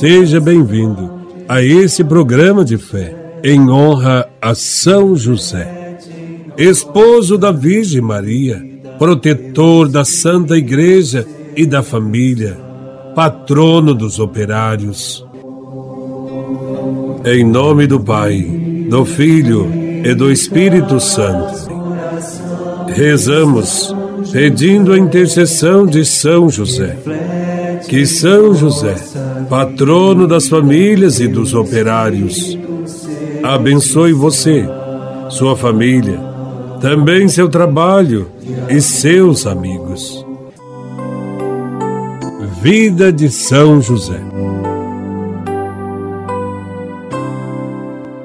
Seja bem-vindo a esse programa de fé em honra a São José, esposo da Virgem Maria, protetor da Santa Igreja e da família, patrono dos operários. Em nome do Pai, do Filho e do Espírito Santo, rezamos pedindo a intercessão de São José. Que São José, patrono das famílias e dos operários, abençoe você, sua família, também seu trabalho e seus amigos. Vida de São José.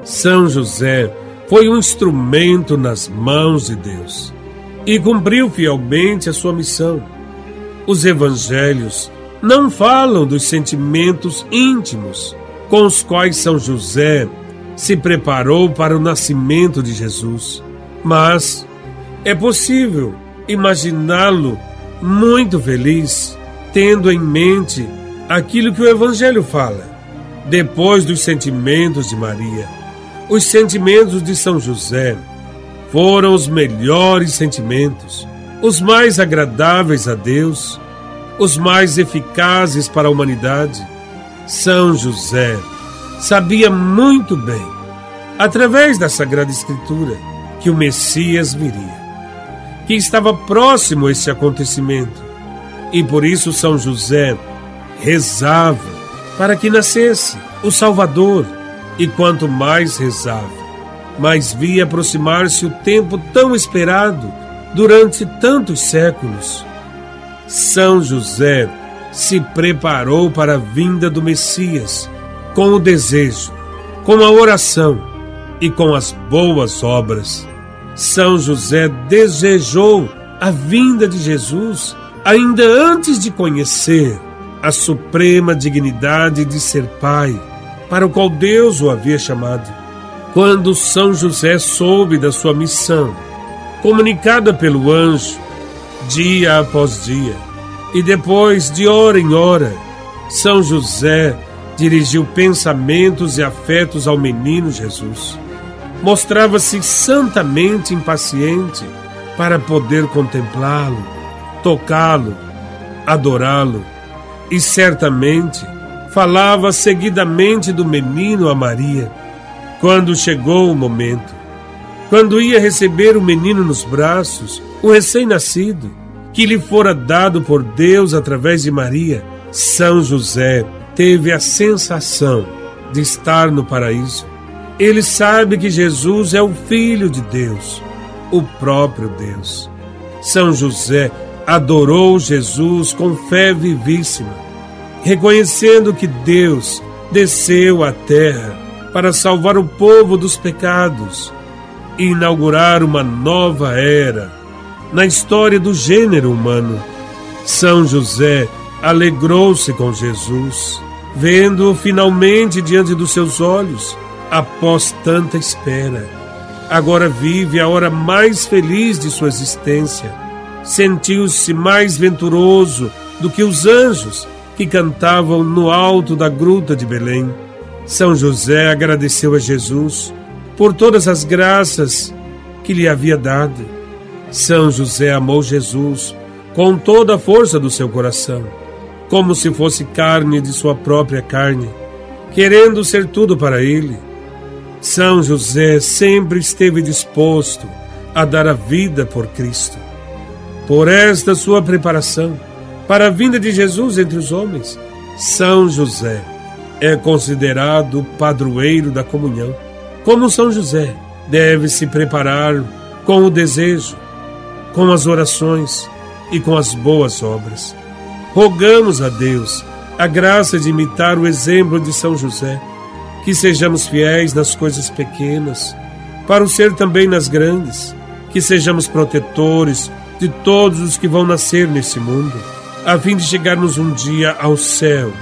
São José foi um instrumento nas mãos de Deus e cumpriu fielmente a sua missão. Os evangelhos não falam dos sentimentos íntimos com os quais São José se preparou para o nascimento de Jesus, mas é possível imaginá-lo muito feliz, tendo em mente aquilo que o Evangelho fala. Depois dos sentimentos de Maria, os sentimentos de São José foram os melhores sentimentos, os mais agradáveis a Deus os mais eficazes para a humanidade, São José sabia muito bem, através da Sagrada Escritura, que o Messias viria, que estava próximo esse acontecimento, e por isso São José rezava para que nascesse o Salvador, e quanto mais rezava, mais via aproximar-se o tempo tão esperado durante tantos séculos são José se preparou para a vinda do Messias com o desejo, com a oração e com as boas obras. São José desejou a vinda de Jesus ainda antes de conhecer a suprema dignidade de ser pai, para o qual Deus o havia chamado. Quando São José soube da sua missão, comunicada pelo anjo, dia após dia. E depois, de hora em hora, São José dirigiu pensamentos e afetos ao menino Jesus. Mostrava-se santamente impaciente para poder contemplá-lo, tocá-lo, adorá-lo, e certamente falava seguidamente do menino a Maria. Quando chegou o momento, quando ia receber o menino nos braços, o recém-nascido, que lhe fora dado por Deus através de Maria, São José teve a sensação de estar no paraíso. Ele sabe que Jesus é o Filho de Deus, o próprio Deus. São José adorou Jesus com fé vivíssima, reconhecendo que Deus desceu à terra para salvar o povo dos pecados inaugurar uma nova era na história do gênero humano. São José alegrou-se com Jesus, vendo-o finalmente diante dos seus olhos, após tanta espera. Agora vive a hora mais feliz de sua existência. Sentiu-se mais venturoso do que os anjos que cantavam no alto da gruta de Belém. São José agradeceu a Jesus por todas as graças que lhe havia dado. São José amou Jesus com toda a força do seu coração, como se fosse carne de sua própria carne, querendo ser tudo para ele. São José sempre esteve disposto a dar a vida por Cristo. Por esta sua preparação para a vinda de Jesus entre os homens, São José é considerado padroeiro da comunhão. Como São José, deve se preparar com o desejo, com as orações e com as boas obras. Rogamos a Deus a graça de imitar o exemplo de São José, que sejamos fiéis nas coisas pequenas, para o ser também nas grandes, que sejamos protetores de todos os que vão nascer nesse mundo, a fim de chegarmos um dia ao céu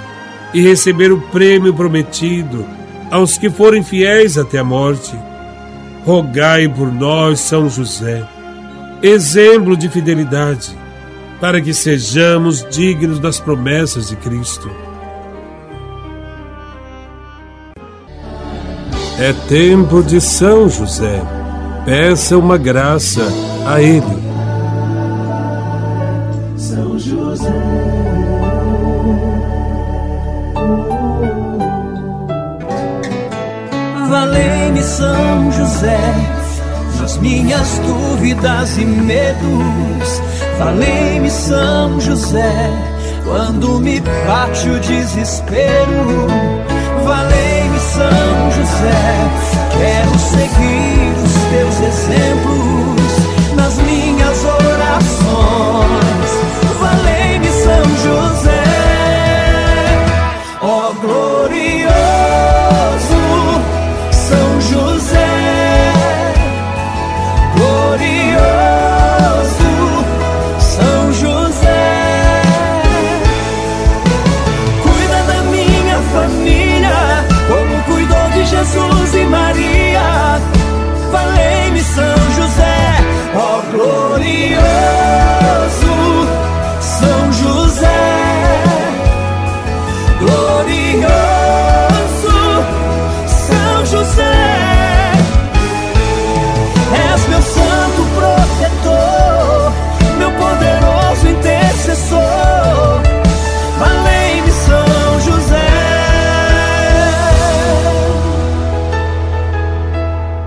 e receber o prêmio prometido aos que forem fiéis até a morte. Rogai por nós, São José, exemplo de fidelidade para que sejamos dignos das promessas de Cristo. É tempo de São José. Peça uma graça a Ele. São José. Valei-me São José nas minhas dúvidas e medos Falei-me São José, quando me bate o desespero.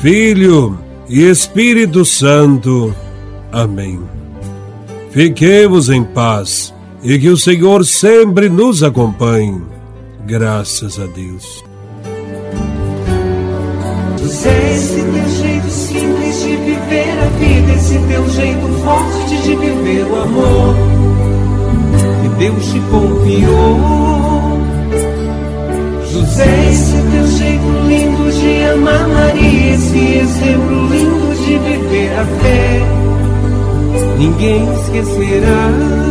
Filho e Espírito Santo. Amém. Fiquemos em paz e que o Senhor sempre nos acompanhe. Graças a Deus. Esse teu jeito simples de viver a vida, esse teu jeito forte de viver o amor que Deus te confiou. José, esse teu jeito lindo de amar Maria, esse exemplo lindo de viver a fé, ninguém esquecerá.